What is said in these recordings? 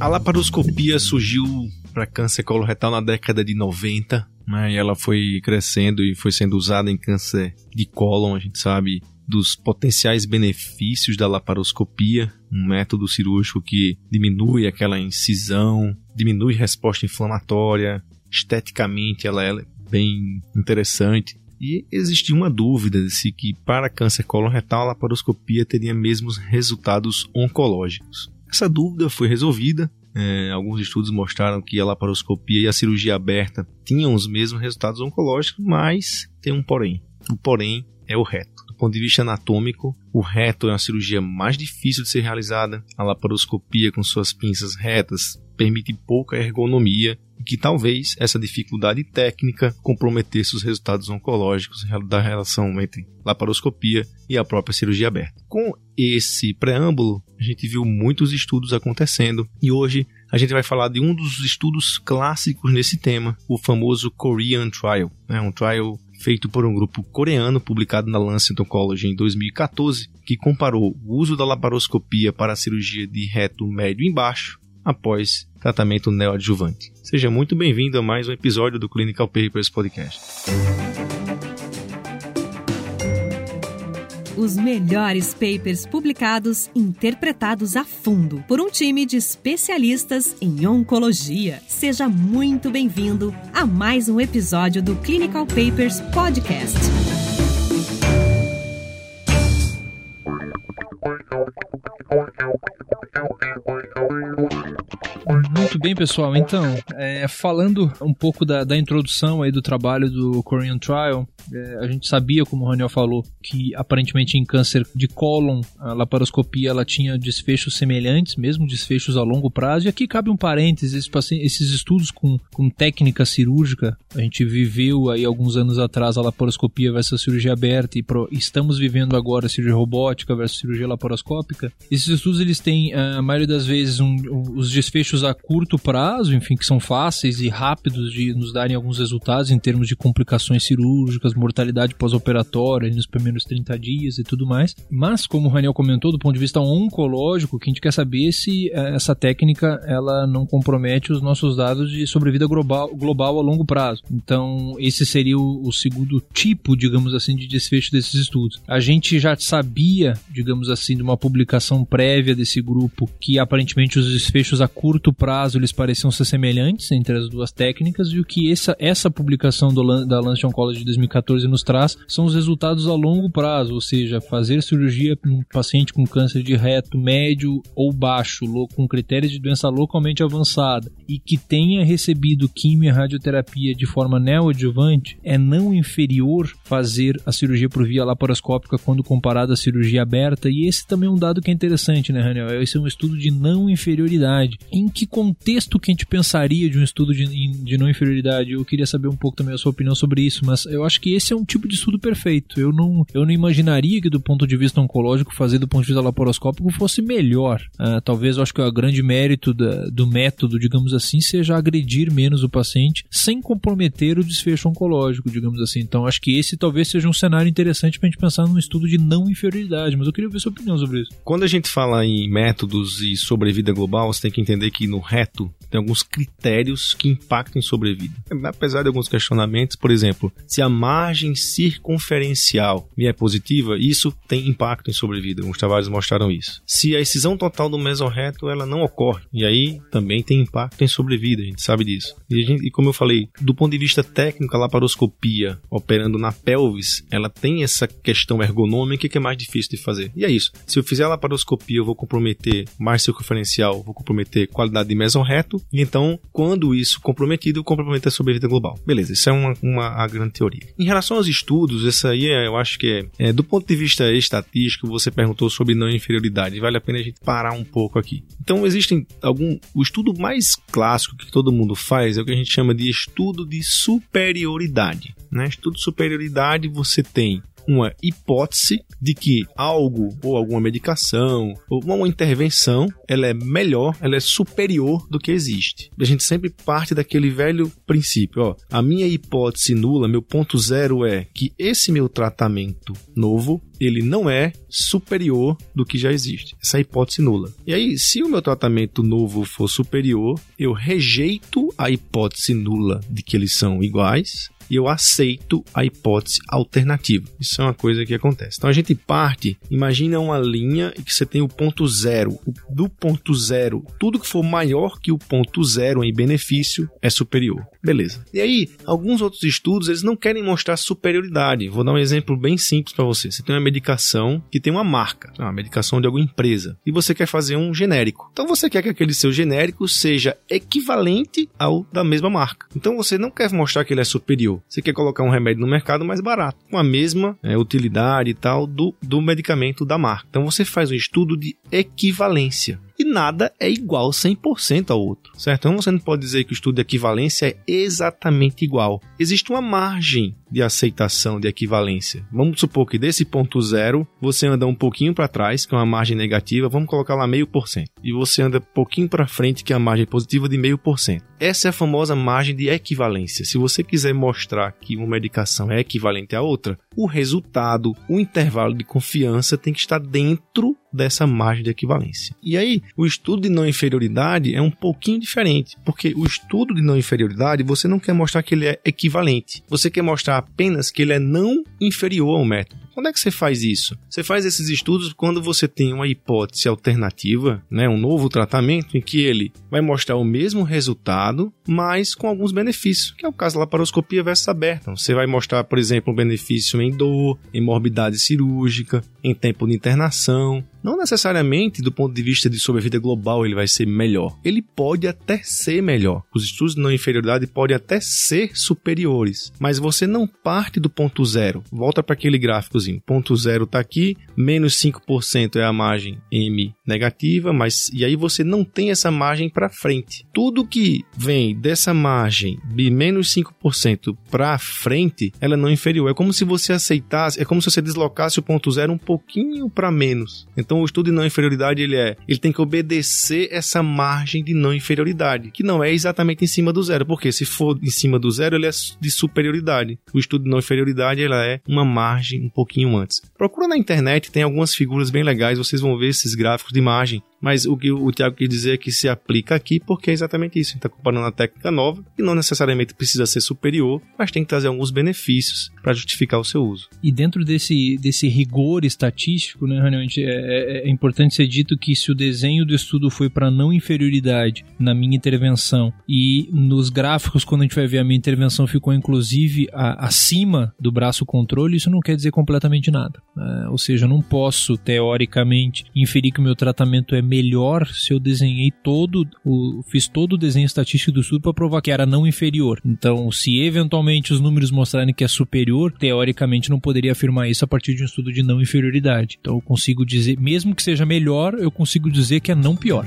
A laparoscopia surgiu para câncer coloretal na década de 90, né? E ela foi crescendo e foi sendo usada em câncer de cólon, a gente sabe dos potenciais benefícios da laparoscopia, um método cirúrgico que diminui aquela incisão, diminui resposta inflamatória, esteticamente ela é bem interessante. E existia uma dúvida de se que para câncer coloretal a laparoscopia teria mesmos resultados oncológicos. Essa dúvida foi resolvida. É, alguns estudos mostraram que a laparoscopia e a cirurgia aberta tinham os mesmos resultados oncológicos, mas tem um porém. O porém é o reto ponto de vista anatômico, o reto é uma cirurgia mais difícil de ser realizada. A laparoscopia com suas pinças retas permite pouca ergonomia e que talvez essa dificuldade técnica comprometesse os resultados oncológicos da relação entre laparoscopia e a própria cirurgia aberta. Com esse preâmbulo, a gente viu muitos estudos acontecendo e hoje a gente vai falar de um dos estudos clássicos nesse tema, o famoso Korean Trial, né? um trial feito por um grupo coreano publicado na Lancet Oncology em 2014, que comparou o uso da laparoscopia para a cirurgia de reto médio embaixo após tratamento neoadjuvante. Seja muito bem-vindo a mais um episódio do Clinical Papers Podcast. Os melhores papers publicados, interpretados a fundo por um time de especialistas em oncologia. Seja muito bem-vindo a mais um episódio do Clinical Papers Podcast. Muito bem, pessoal. Então, é, falando um pouco da, da, introdução aí do trabalho do Korean Trial, é, a gente sabia, como o Raniel falou, que aparentemente em câncer de cólon a laparoscopia ela tinha desfechos semelhantes, mesmo desfechos a longo prazo. E aqui cabe um parênteses, esses estudos com, com técnica cirúrgica, a gente viveu aí alguns anos atrás a laparoscopia versus a cirurgia aberta e pro, estamos vivendo agora a cirurgia robótica versus cirurgia laparoscópica. Esses estudos eles têm, a maioria das vezes, um, os desfechos a curto prazo, enfim, que são fáceis e rápidos de nos darem alguns resultados em termos de complicações cirúrgicas, mortalidade pós-operatória nos primeiros 30 dias e tudo mais. Mas, como o Raniel comentou, do ponto de vista oncológico, o que a gente quer saber é se eh, essa técnica ela não compromete os nossos dados de sobrevida global, global a longo prazo. Então, esse seria o, o segundo tipo, digamos assim, de desfecho desses estudos. A gente já sabia, digamos assim, de uma publicação prévia desse grupo que aparentemente os desfechos a curto prazo eles pareciam ser semelhantes entre as duas técnicas e o que essa, essa publicação do, da Lancet Oncology de 2014 nos traz são os resultados a longo prazo, ou seja, fazer cirurgia em um paciente com câncer de reto médio ou baixo, com critérios de doença localmente avançada e que tenha recebido quimio e radioterapia de forma neoadjuvante é não inferior fazer a cirurgia por via laparoscópica quando comparado à cirurgia aberta e esse também é um dado que é interessante, né, Raniel? Esse é um estudo de não inferioridade. Em que contexto que a gente pensaria de um estudo de, de não inferioridade? Eu queria saber um pouco também a sua opinião sobre isso, mas eu acho que esse é um tipo de estudo perfeito. Eu não, eu não imaginaria que do ponto de vista oncológico fazer do ponto de vista laparoscópico fosse melhor. Uh, talvez eu acho que o grande mérito da, do método, digamos assim, seja agredir menos o paciente sem comprometer o desfecho oncológico, digamos assim. Então acho que esse talvez seja um cenário interessante para a gente pensar num estudo de não inferioridade, mas eu queria ver sua opinião sobre isso. Quando a gente fala em métodos e sobrevida global, você tem que entender que no reto tem alguns critérios que impactam em sobrevida. Apesar de alguns questionamentos, por exemplo, se a margem circunferencial é positiva, isso tem impacto em sobrevida. Alguns trabalhos mostraram isso. Se a excisão total do mesorreto ela não ocorre, e aí também tem impacto em sobrevida, a gente sabe disso. E, gente, e como eu falei, do ponto de vista técnico, a laparoscopia operando na pelvis, ela tem essa questão ergonômica que é mais difícil de fazer. E é isso. Se eu fizer a laparoscopia, eu vou comprometer margem circunferencial, vou comprometer qualidade de mesorreto, e então, quando isso comprometido, compromete a sobrevida global. Beleza, isso é uma, uma a grande teoria. Em relação aos estudos, essa aí é, eu acho que é, é, do ponto de vista estatístico, você perguntou sobre não inferioridade. Vale a pena a gente parar um pouco aqui. Então, existem algum. O estudo mais clássico que todo mundo faz é o que a gente chama de estudo de superioridade. Né? Estudo de superioridade, você tem uma hipótese de que algo ou alguma medicação ou uma intervenção ela é melhor, ela é superior do que existe. A gente sempre parte daquele velho princípio, ó, a minha hipótese nula, meu ponto zero é que esse meu tratamento novo ele não é superior do que já existe. Essa é a hipótese nula. E aí, se o meu tratamento novo for superior, eu rejeito a hipótese nula de que eles são iguais e eu aceito a hipótese alternativa. Isso é uma coisa que acontece. Então a gente parte, imagina uma linha em que você tem o ponto zero. Do ponto zero, tudo que for maior que o ponto zero em benefício é superior. Beleza. E aí, alguns outros estudos, eles não querem mostrar superioridade. Vou dar um exemplo bem simples para você. Você tem uma medicação que tem uma marca, uma medicação de alguma empresa, e você quer fazer um genérico. Então você quer que aquele seu genérico seja equivalente ao da mesma marca. Então você não quer mostrar que ele é superior. Você quer colocar um remédio no mercado mais barato, com a mesma é, utilidade e tal do, do medicamento da marca. Então você faz um estudo de equivalência e nada é igual 100% ao outro, certo? Então você não pode dizer que o estudo de equivalência é exatamente igual. Existe uma margem de aceitação de equivalência. Vamos supor que desse ponto zero você anda um pouquinho para trás, que é uma margem negativa, vamos colocar lá meio por cento, e você anda um pouquinho para frente, que é a margem positiva de meio por cento. Essa é a famosa margem de equivalência. Se você quiser mostrar que uma medicação é equivalente à outra, o resultado, o intervalo de confiança tem que estar dentro dessa margem de equivalência. E aí, o estudo de não inferioridade é um pouquinho diferente, porque o estudo de não inferioridade você não quer mostrar que ele é equivalente, você quer mostrar apenas que ele é não inferior ao método. Quando é que você faz isso? Você faz esses estudos quando você tem uma hipótese alternativa, né, um novo tratamento em que ele vai mostrar o mesmo resultado, mas com alguns benefícios, que é o caso da laparoscopia versus aberta. Você vai mostrar, por exemplo, um benefício em dor, em morbidade cirúrgica, em tempo de internação, não necessariamente do ponto de vista de sobrevida global ele vai ser melhor. Ele pode até ser melhor. Os estudos de não inferioridade podem até ser superiores, mas você não parte do ponto zero. Volta para aquele gráficozinho. Ponto zero está aqui, menos 5% é a margem M negativa, mas e aí você não tem essa margem para frente. Tudo que vem dessa margem de menos 5% para frente, ela não é inferior. É como se você aceitasse, é como se você deslocasse o ponto zero um pouquinho para menos. Então o estudo de não inferioridade ele é, ele tem que obedecer essa margem de não inferioridade, que não é exatamente em cima do zero, porque se for em cima do zero ele é de superioridade. O estudo de não inferioridade ela é uma margem um pouquinho antes. Procura na internet, tem algumas figuras bem legais, vocês vão ver esses gráficos de margem mas o que o Tiago quer dizer é que se aplica aqui porque é exatamente isso. A gente está comparando a técnica nova, que não necessariamente precisa ser superior, mas tem que trazer alguns benefícios para justificar o seu uso. E dentro desse, desse rigor estatístico, né, realmente é, é, é importante ser dito que se o desenho do estudo foi para não inferioridade na minha intervenção e nos gráficos, quando a gente vai ver a minha intervenção ficou inclusive a, acima do braço controle, isso não quer dizer completamente nada. É, ou seja, eu não posso, teoricamente, inferir que o meu tratamento é melhor se eu desenhei todo, o, fiz todo o desenho estatístico do estudo para provar que era não inferior. Então, se eventualmente os números mostrarem que é superior, teoricamente não poderia afirmar isso a partir de um estudo de não inferioridade. Então, eu consigo dizer, mesmo que seja melhor, eu consigo dizer que é não pior.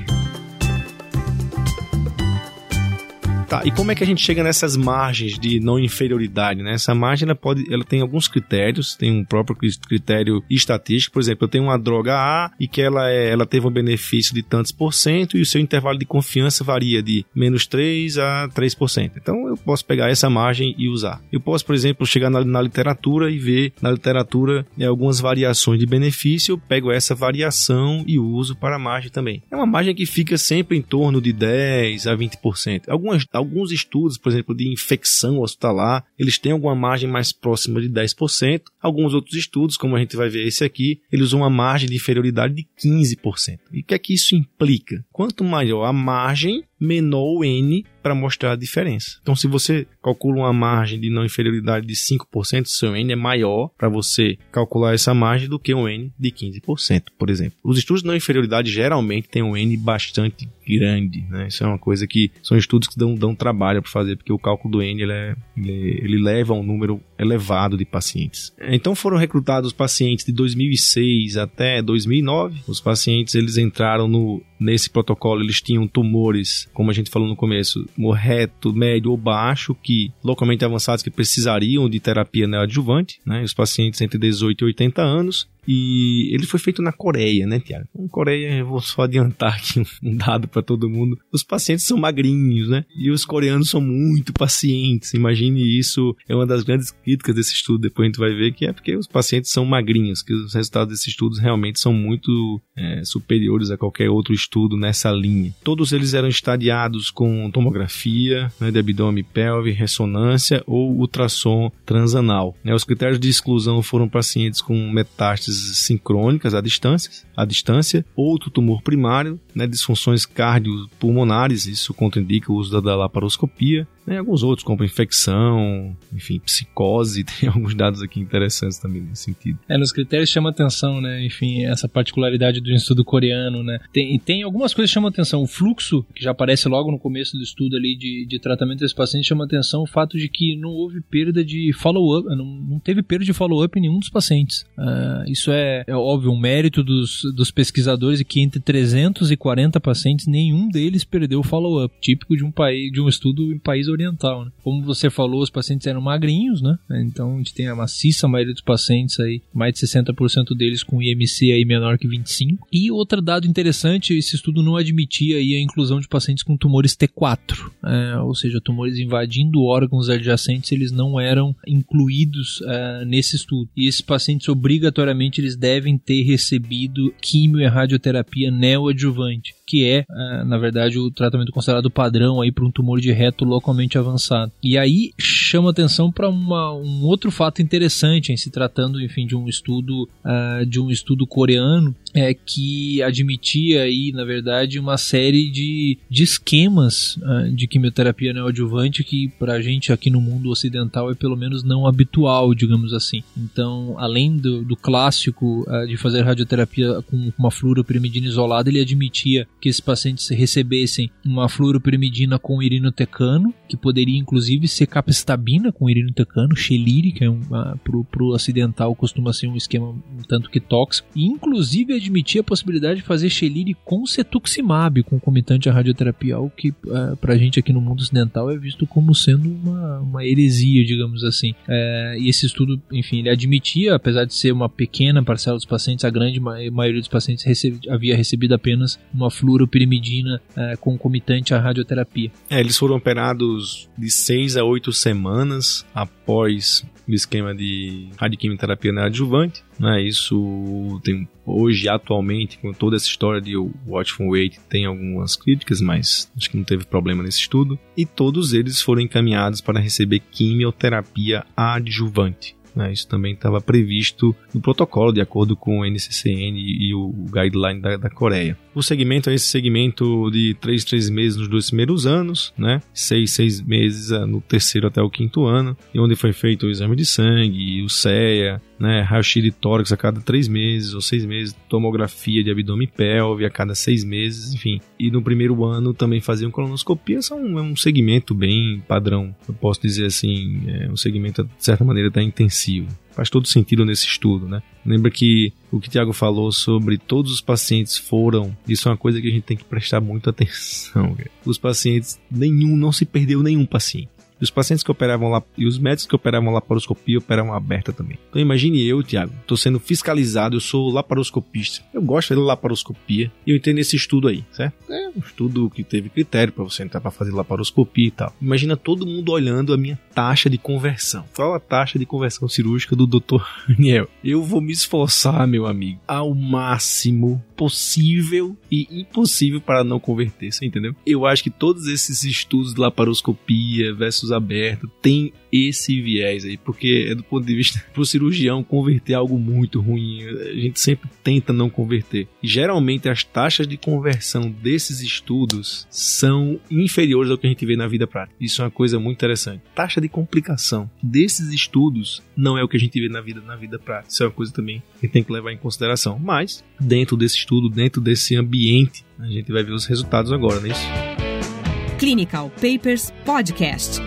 Tá, e como é que a gente chega nessas margens de não inferioridade, né? Essa margem ela pode, ela tem alguns critérios, tem um próprio critério estatístico, por exemplo, eu tenho uma droga A e que ela, é, ela teve um benefício de tantos por cento e o seu intervalo de confiança varia de menos 3 a 3%. Então eu posso pegar essa margem e usar. Eu posso, por exemplo, chegar na, na literatura e ver na literatura né, algumas variações de benefício, eu pego essa variação e uso para a margem também. É uma margem que fica sempre em torno de 10 a 20%. Algumas alguns estudos, por exemplo, de infecção hospitalar, eles têm alguma margem mais próxima de 10%. Alguns outros estudos, como a gente vai ver esse aqui, eles usam uma margem de inferioridade de 15%. E o que é que isso implica? Quanto maior a margem, menor o N para mostrar a diferença. Então, se você calcula uma margem de não inferioridade de 5%, seu N é maior para você calcular essa margem do que um N de 15%, por exemplo. Os estudos de não inferioridade geralmente têm um N bastante grande, né? Isso é uma coisa que são estudos que dão, dão trabalho para fazer, porque o cálculo do N ele, é, ele, ele leva a um número elevado de pacientes. Então foram recrutados pacientes de 2006 até 2009. Os pacientes eles entraram no nesse protocolo eles tinham tumores, como a gente falou no começo, reto, médio ou baixo, que localmente avançados que precisariam de terapia neoadjuvante, né? Os pacientes entre 18 e 80 anos, e ele foi feito na Coreia, né, Tiago? Em Coreia, eu vou só adiantar aqui um dado para todo mundo. Os pacientes são magrinhos, né? E os coreanos são muito pacientes. Imagine isso, é uma das grandes críticas desse estudo. Depois a gente vai ver que é porque os pacientes são magrinhos, que os resultados desses estudos realmente são muito é, superiores a qualquer outro estudo nessa linha. Todos eles eram estadiados com tomografia né, de abdômen pelve, ressonância ou ultrassom transanal. Né? Os critérios de exclusão foram pacientes com metástases sincrônicas à distância, à distância, outro tumor primário, né, disfunções cardiopulmonares, isso contraindica o uso da laparoscopia, né, alguns outros, como infecção, enfim, psicose, tem alguns dados aqui interessantes também nesse sentido. É, nos critérios chama atenção, né, enfim, essa particularidade do estudo coreano, né, tem, tem algumas coisas que chamam atenção, o fluxo, que já aparece logo no começo do estudo ali de, de tratamento desse paciente, chama atenção o fato de que não houve perda de follow-up, não, não teve perda de follow-up em nenhum dos pacientes. Uh, isso é, é óbvio, um mérito dos, dos pesquisadores e que entre 340 pacientes, nenhum deles perdeu follow-up, típico de um país, de um estudo em país oriental. Né? Como você falou, os pacientes eram magrinhos, né? Então a gente tem a maciça maioria dos pacientes aí, mais de 60% deles com IMC aí menor que 25. E outro dado interessante, esse estudo não admitia aí a inclusão de pacientes com tumores T4, é, ou seja, tumores invadindo órgãos adjacentes, eles não eram incluídos é, nesse estudo. E esses pacientes obrigatoriamente eles devem ter recebido quimio e radioterapia neoadjuvante que é, é, na verdade, o tratamento considerado padrão aí para um tumor de reto localmente avançado. E aí chama atenção para um outro fato interessante em se tratando, enfim, de um estudo uh, de um estudo coreano é que admitia aí, na verdade, uma série de, de esquemas uh, de quimioterapia neoadjuvante que para a gente aqui no mundo ocidental é pelo menos não habitual, digamos assim. Então, além do, do clássico uh, de fazer radioterapia com uma fluoropirimidina isolada, ele admitia que esses pacientes recebessem uma fluoropirimidina com irinotecano, que poderia inclusive ser capestabina com irinotecano, xelire, que é um, uh, pro, pro ocidental costuma ser um esquema um tanto que tóxico, e inclusive admitia a possibilidade de fazer xelire com cetuximab, concomitante à radioterapia, algo que uh, pra gente aqui no mundo ocidental é visto como sendo uma, uma heresia, digamos assim. Uh, e esse estudo, enfim, ele admitia, apesar de ser uma pequena parcela dos pacientes, a grande maioria dos pacientes havia recebido apenas uma fluoropirimidina fluoropirimidina é, concomitante à radioterapia. É, eles foram operados de 6 a 8 semanas após o esquema de radioquimioterapia neoadjuvante. Né? Isso tem hoje, atualmente, com toda essa história de Watchful Wait, tem algumas críticas, mas acho que não teve problema nesse estudo. E todos eles foram encaminhados para receber quimioterapia adjuvante. Né? Isso também estava previsto no protocolo, de acordo com o NCCN e o guideline da, da Coreia. O segmento é esse segmento de 3, 3 meses nos dois primeiros anos, né? 6, 6 meses no terceiro até o quinto ano, e onde foi feito o exame de sangue, o CEA, né? Raio-X de tórax a cada 3 meses ou 6 meses, tomografia de abdômen e pelve a cada 6 meses, enfim. E no primeiro ano também faziam colonoscopia, são é um segmento bem padrão, eu posso dizer assim, é um segmento de certa maneira até intensivo. Faz todo sentido nesse estudo, né? Lembra que o que o Tiago falou sobre todos os pacientes foram, isso é uma coisa que a gente tem que prestar muita atenção. Os pacientes, nenhum, não se perdeu nenhum paciente. E os pacientes que operavam lá, e os médicos que operavam laparoscopia operavam aberta também. Então imagine eu, Tiago, estou sendo fiscalizado, eu sou laparoscopista. Eu gosto de laparoscopia e eu entendo esse estudo aí, certo? É um estudo que teve critério para você entrar para fazer laparoscopia e tal. Imagina todo mundo olhando a minha taxa de conversão. Qual a taxa de conversão cirúrgica do Dr. Daniel? Eu vou me esforçar, meu amigo, ao máximo possível e impossível para não converter, você entendeu? Eu acho que todos esses estudos de laparoscopia versus aberto tem esse viés aí, porque é do ponto de vista pro cirurgião converter algo muito ruim, a gente sempre tenta não converter. Geralmente as taxas de conversão desses estudos são inferiores ao que a gente vê na vida prática. Isso é uma coisa muito interessante. Taxa de complicação desses estudos não é o que a gente vê na vida na vida prática. Isso é uma coisa também que tem que levar em consideração. Mas dentro desse estudo, dentro desse ambiente, a gente vai ver os resultados agora, é isso? Clinical Papers Podcast.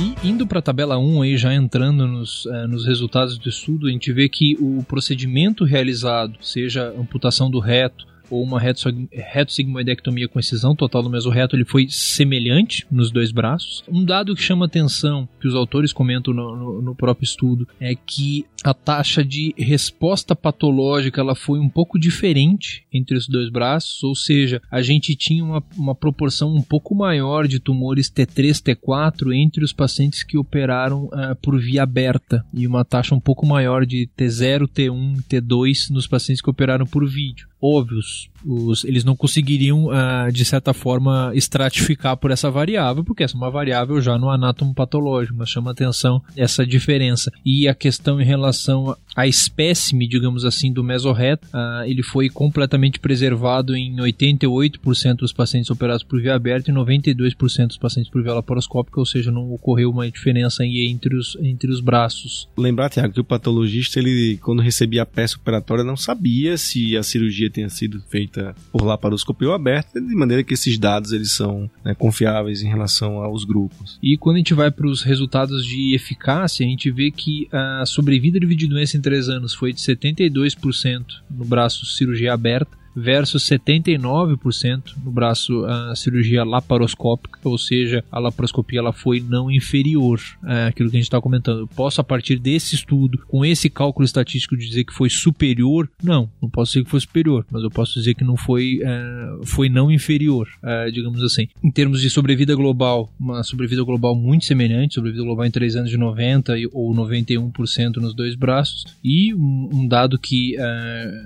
E indo para a tabela 1, aí, já entrando nos, eh, nos resultados do estudo, a gente vê que o procedimento realizado, seja amputação do reto, ou uma retossigmoidectomia com excisão total do mesorreto, ele foi semelhante nos dois braços. Um dado que chama atenção, que os autores comentam no, no, no próprio estudo, é que a taxa de resposta patológica ela foi um pouco diferente entre os dois braços, ou seja, a gente tinha uma, uma proporção um pouco maior de tumores T3, T4 entre os pacientes que operaram uh, por via aberta e uma taxa um pouco maior de T0, T1, T2 nos pacientes que operaram por vídeo óbvios. Os, eles não conseguiriam, uh, de certa forma, estratificar por essa variável, porque essa é uma variável já no anátomo patológico, mas chama atenção essa diferença. E a questão em relação à espécime, digamos assim, do mesorreto, uh, ele foi completamente preservado em 88% dos pacientes operados por via aberta e 92% dos pacientes por via laparoscópica, ou seja, não ocorreu uma diferença entre os, entre os braços. Lembrar, Tiago, que o patologista, ele, quando recebia a peça operatória, não sabia se a cirurgia tenha sido feita por laparoscopia aberta, de maneira que esses dados eles são né, confiáveis em relação aos grupos. E quando a gente vai para os resultados de eficácia, a gente vê que a sobrevida de doença em 3 anos foi de 72% no braço cirurgia aberta, versus 79% no braço a cirurgia laparoscópica, ou seja, a laparoscopia ela foi não inferior àquilo que a gente está comentando. Eu posso a partir desse estudo, com esse cálculo estatístico dizer que foi superior? Não, não posso dizer que foi superior, mas eu posso dizer que não foi uh, foi não inferior, uh, digamos assim. Em termos de sobrevida global, uma sobrevida global muito semelhante, sobrevida global em 3 anos de 90 ou 91% nos dois braços e um, um dado que,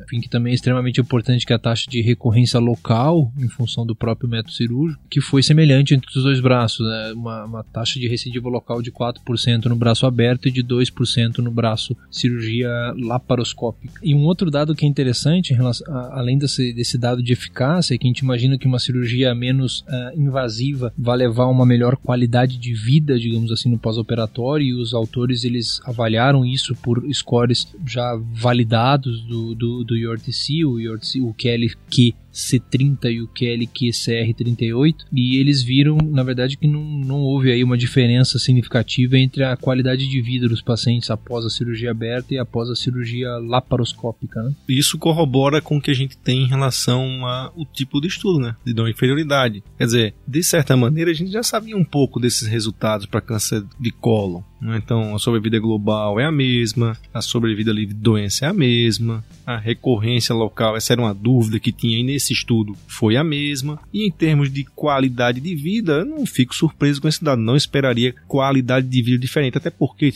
enfim, que também é extremamente importante que a taxa de recorrência local, em função do próprio método cirúrgico, que foi semelhante entre os dois braços, né? uma, uma taxa de recidiva local de 4% no braço aberto e de 2% no braço cirurgia laparoscópica. E um outro dado que é interessante, relação, a, além desse, desse, dado de eficácia, é que a gente imagina que uma cirurgia menos uh, invasiva vai levar a uma melhor qualidade de vida, digamos assim, no pós-operatório, e os autores eles avaliaram isso por scores já validados do, do, do URTC, o URTC, o que é que C30 e o QLQ CR38 e eles viram, na verdade, que não, não houve aí uma diferença significativa entre a qualidade de vida dos pacientes após a cirurgia aberta e após a cirurgia laparoscópica. Né? Isso corrobora com o que a gente tem em relação ao tipo de estudo, né? De não inferioridade. Quer dizer, de certa maneira, a gente já sabia um pouco desses resultados para câncer de cólon. Né? Então, a sobrevida global é a mesma, a sobrevida livre de doença é a mesma, a recorrência local, essa era uma dúvida que tinha aí nesse estudo, foi a mesma. E em termos de qualidade de vida, eu não fico surpreso com esse dado, não esperaria qualidade de vida diferente. Até porque,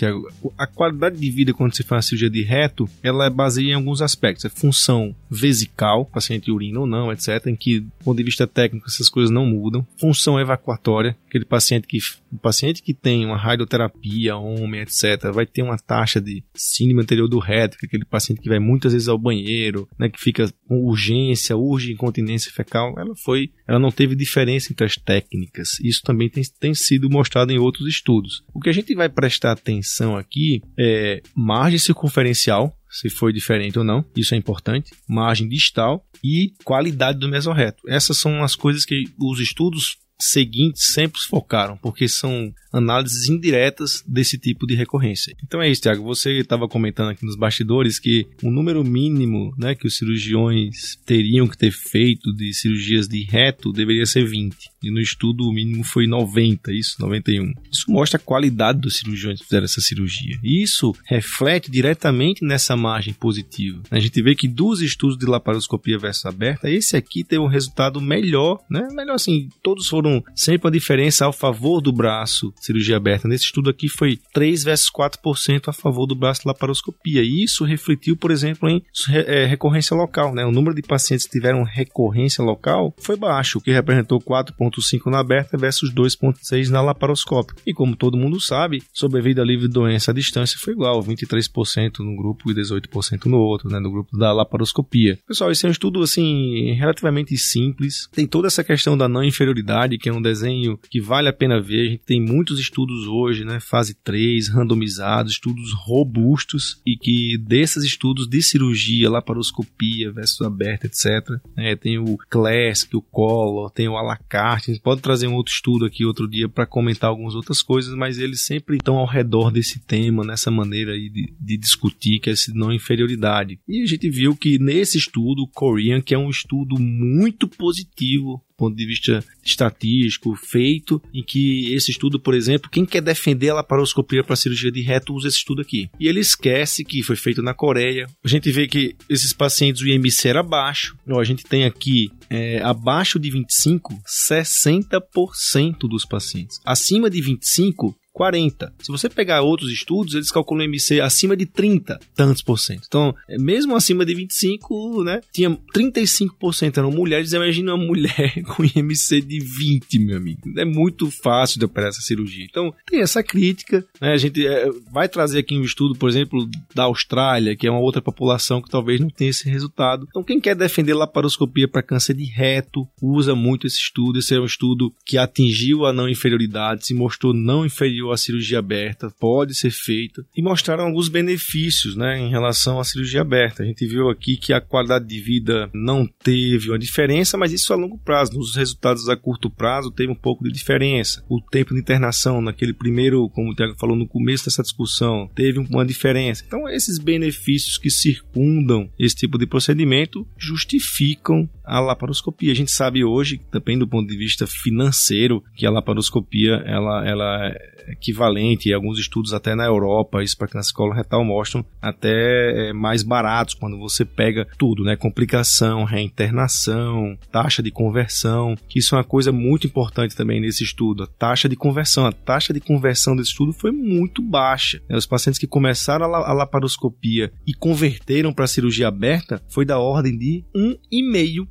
a qualidade de vida quando se faz cirurgia de reto, ela é baseada em alguns aspectos. É função vesical, paciente urina ou não, etc. Em que, do ponto de vista técnico, essas coisas não mudam. Função evacuatória, aquele paciente que, o paciente que tem uma radioterapia, homem, etc., vai ter uma taxa de síndrome anterior do reto, aquele paciente que vai muitas vezes ao banheiro, né, que fica com urgência, urge incontinência fecal, ela foi, ela não teve diferença entre as técnicas. Isso também tem, tem sido mostrado em outros estudos. O que a gente vai prestar atenção aqui é margem circunferencial, se foi diferente ou não, isso é importante, margem distal e qualidade do mesorreto. Essas são as coisas que os estudos seguintes sempre focaram, porque são análises indiretas desse tipo de recorrência. Então é isso, Tiago. Você estava comentando aqui nos bastidores que o número mínimo né, que os cirurgiões teriam que ter feito de cirurgias de reto deveria ser 20. E no estudo o mínimo foi 90, isso, 91. Isso mostra a qualidade dos cirurgiões que fizeram essa cirurgia. E isso reflete diretamente nessa margem positiva. A gente vê que dos estudos de laparoscopia versus aberta, esse aqui teve um resultado melhor, né? Melhor assim, todos foram sempre uma diferença ao favor do braço cirurgia aberta. Nesse estudo aqui foi 3 versus 4% a favor do braço laparoscopia. E isso refletiu, por exemplo, em é, recorrência local. Né? O número de pacientes que tiveram recorrência local foi baixo, o que representou 4,5% na aberta versus 2,6% na laparoscópica. E como todo mundo sabe, sobrevida livre de doença à distância foi igual, 23% no grupo e 18% no outro, né? no grupo da laparoscopia. Pessoal, esse é um estudo assim relativamente simples. Tem toda essa questão da não inferioridade, que é um desenho que vale a pena ver. A gente tem muito muitos estudos hoje, né, fase 3, randomizados, estudos robustos e que desses estudos de cirurgia, laparoscopia versus aberta, etc. É, tem o Classic, o Collor, tem o Alacarte. A gente pode trazer um outro estudo aqui outro dia para comentar algumas outras coisas, mas eles sempre estão ao redor desse tema, nessa maneira aí de, de discutir que é essa não inferioridade. E a gente viu que nesse estudo, o Korean, que é um estudo muito positivo ponto de vista estatístico feito, em que esse estudo, por exemplo, quem quer defender a laparoscopia para cirurgia de reto usa esse estudo aqui. E ele esquece que foi feito na Coreia. A gente vê que esses pacientes o IMC era baixo. Ó, a gente tem aqui é, abaixo de 25, 60% dos pacientes. Acima de 25, 40. Se você pegar outros estudos, eles calculam MC acima de 30 tantos por cento. Então, é, mesmo acima de 25, né, tinha 35% eram mulheres. Imagina uma mulher com IMC de 20, meu amigo. É muito fácil de operar essa cirurgia. Então, tem essa crítica, né? A gente é, vai trazer aqui um estudo, por exemplo, da Austrália, que é uma outra população que talvez não tenha esse resultado. Então, quem quer defender laparoscopia para câncer de reto, usa muito esse estudo. Esse é um estudo que atingiu a não inferioridade, se mostrou não inferior a cirurgia aberta, pode ser feita, e mostraram alguns benefícios né, em relação à cirurgia aberta. A gente viu aqui que a qualidade de vida não teve uma diferença, mas isso a longo prazo. Nos resultados a curto prazo teve um pouco de diferença. O tempo de internação, naquele primeiro, como o Tiago falou no começo dessa discussão, teve uma diferença. Então, esses benefícios que circundam esse tipo de procedimento justificam a laparoscopia. A gente sabe hoje, também do ponto de vista financeiro, que a laparoscopia ela, ela é equivalente, e alguns estudos até na Europa, isso para câncer retal mostram até é, mais baratos quando você pega tudo, né? Complicação, reinternação, taxa de conversão, que isso é uma coisa muito importante também nesse estudo. A taxa de conversão, a taxa de conversão desse estudo foi muito baixa. Né? Os pacientes que começaram a, a laparoscopia e converteram para cirurgia aberta foi da ordem de 1,5%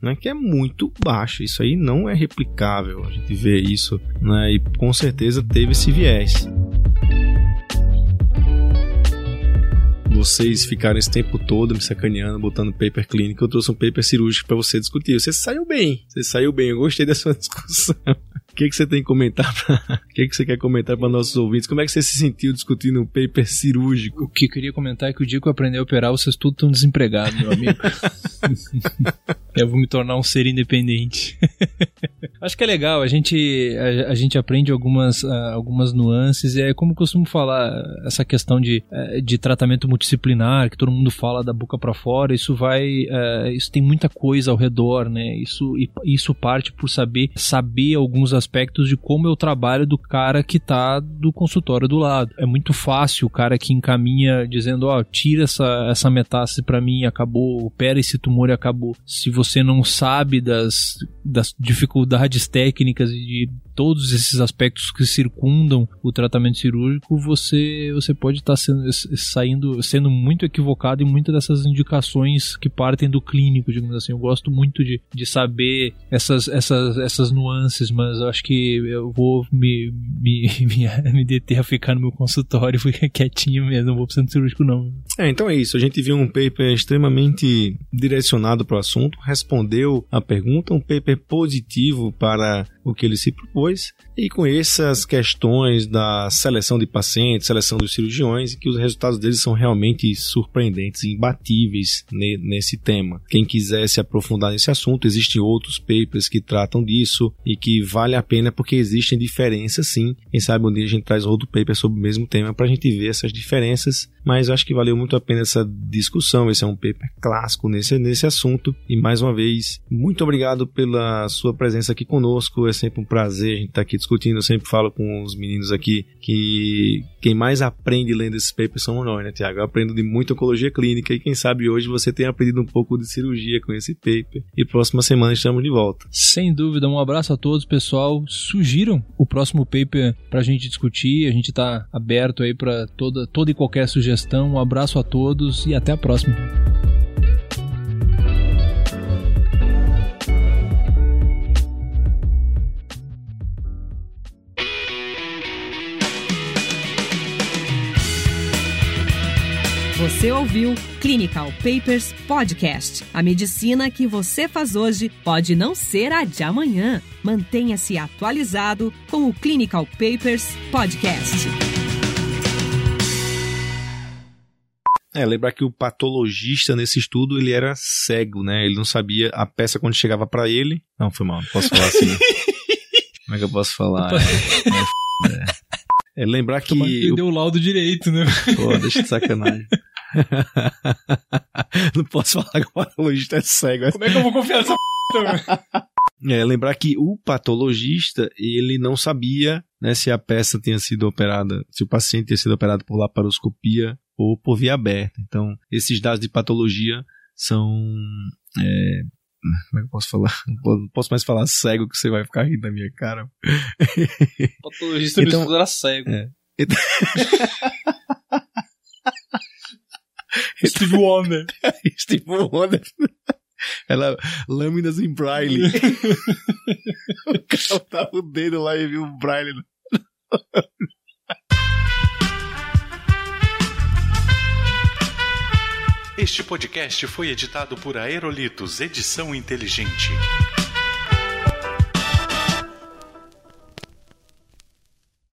né, que é muito baixo. Isso aí não é replicável. A gente vê isso né, e com certeza teve esse viés. Vocês ficaram esse tempo todo me sacaneando, botando paper clínico. Eu trouxe um paper cirúrgico para você discutir. Você saiu bem. Você saiu bem. Eu gostei da sua discussão que, que você tem que comentar? O que, que você quer comentar para nossos ouvintes? Como é que você se sentiu discutindo um paper cirúrgico? O que eu queria comentar é que o dia que eu aprender a operar, vocês tudo estão desempregados, meu amigo. eu vou me tornar um ser independente. Acho que é legal, a gente, a, a gente aprende algumas, uh, algumas nuances, é como eu costumo falar, essa questão de, uh, de tratamento multidisciplinar, que todo mundo fala da boca para fora, isso vai, uh, isso tem muita coisa ao redor, né? Isso, isso parte por saber, saber alguns aspectos aspectos de como eu trabalho do cara que tá do consultório do lado. É muito fácil o cara que encaminha dizendo, ó, oh, tira essa, essa metástase para mim, acabou, opera esse tumor e acabou. Se você não sabe das, das dificuldades técnicas e de todos esses aspectos que circundam o tratamento cirúrgico, você, você pode estar tá sendo, saindo, sendo muito equivocado em muitas dessas indicações que partem do clínico, digamos assim. Eu gosto muito de, de saber essas, essas, essas nuances, mas acho que eu vou me, me, me, me deter a ficar no meu consultório, ficar quietinho mesmo, não vou pro centro cirúrgico não. É, então é isso. A gente viu um paper extremamente direcionado para o assunto, respondeu a pergunta, um paper positivo para o que ele se propôs, e com essas questões da seleção de pacientes, seleção dos cirurgiões, que os resultados deles são realmente surpreendentes imbatíveis nesse tema. Quem quiser se aprofundar nesse assunto, existem outros papers que tratam disso e que vale a pena porque existem diferenças sim. Quem sabe um dia a gente traz outro paper sobre o mesmo tema para a gente ver essas diferenças, mas acho que valeu muito a pena essa discussão. Esse é um paper clássico nesse, nesse assunto. E mais uma vez, muito obrigado pela sua presença aqui conosco. Sempre um prazer a gente estar tá aqui discutindo. Eu sempre falo com os meninos aqui que quem mais aprende lendo esses papers somos nós, né, Tiago? Eu aprendo de muita oncologia clínica e quem sabe hoje você tem aprendido um pouco de cirurgia com esse paper. E próxima semana estamos de volta. Sem dúvida, um abraço a todos, pessoal. Sugiram o próximo paper para a gente discutir. A gente está aberto aí para toda, toda e qualquer sugestão. Um abraço a todos e até a próxima. Você ouviu Clinical Papers Podcast. A medicina que você faz hoje pode não ser a de amanhã. Mantenha-se atualizado com o Clinical Papers Podcast. É, lembrar que o patologista nesse estudo ele era cego, né? Ele não sabia a peça quando chegava para ele. Não, foi mal, não posso falar assim. Como é que eu posso falar? É, é, é lembrar que. Ele o... deu o laudo direito, né? Pô, deixa de sacanagem. não posso falar que o patologista é cego. Como é que eu vou confiar nessa p... É, lembrar que o patologista, ele não sabia né, se a peça tinha sido operada, se o paciente tinha sido operado por laparoscopia ou por via aberta. Então, esses dados de patologia são. É, como é que eu posso falar? Não posso mais falar cego que você vai ficar rindo da minha cara. Patologista então, no era cego. É. Então... Steve Wonder. Steve Wonder. Ela, lâminas em braille. o cara tava o dedo lá e viu o braille. Este podcast foi editado por Aerolitos Edição Inteligente.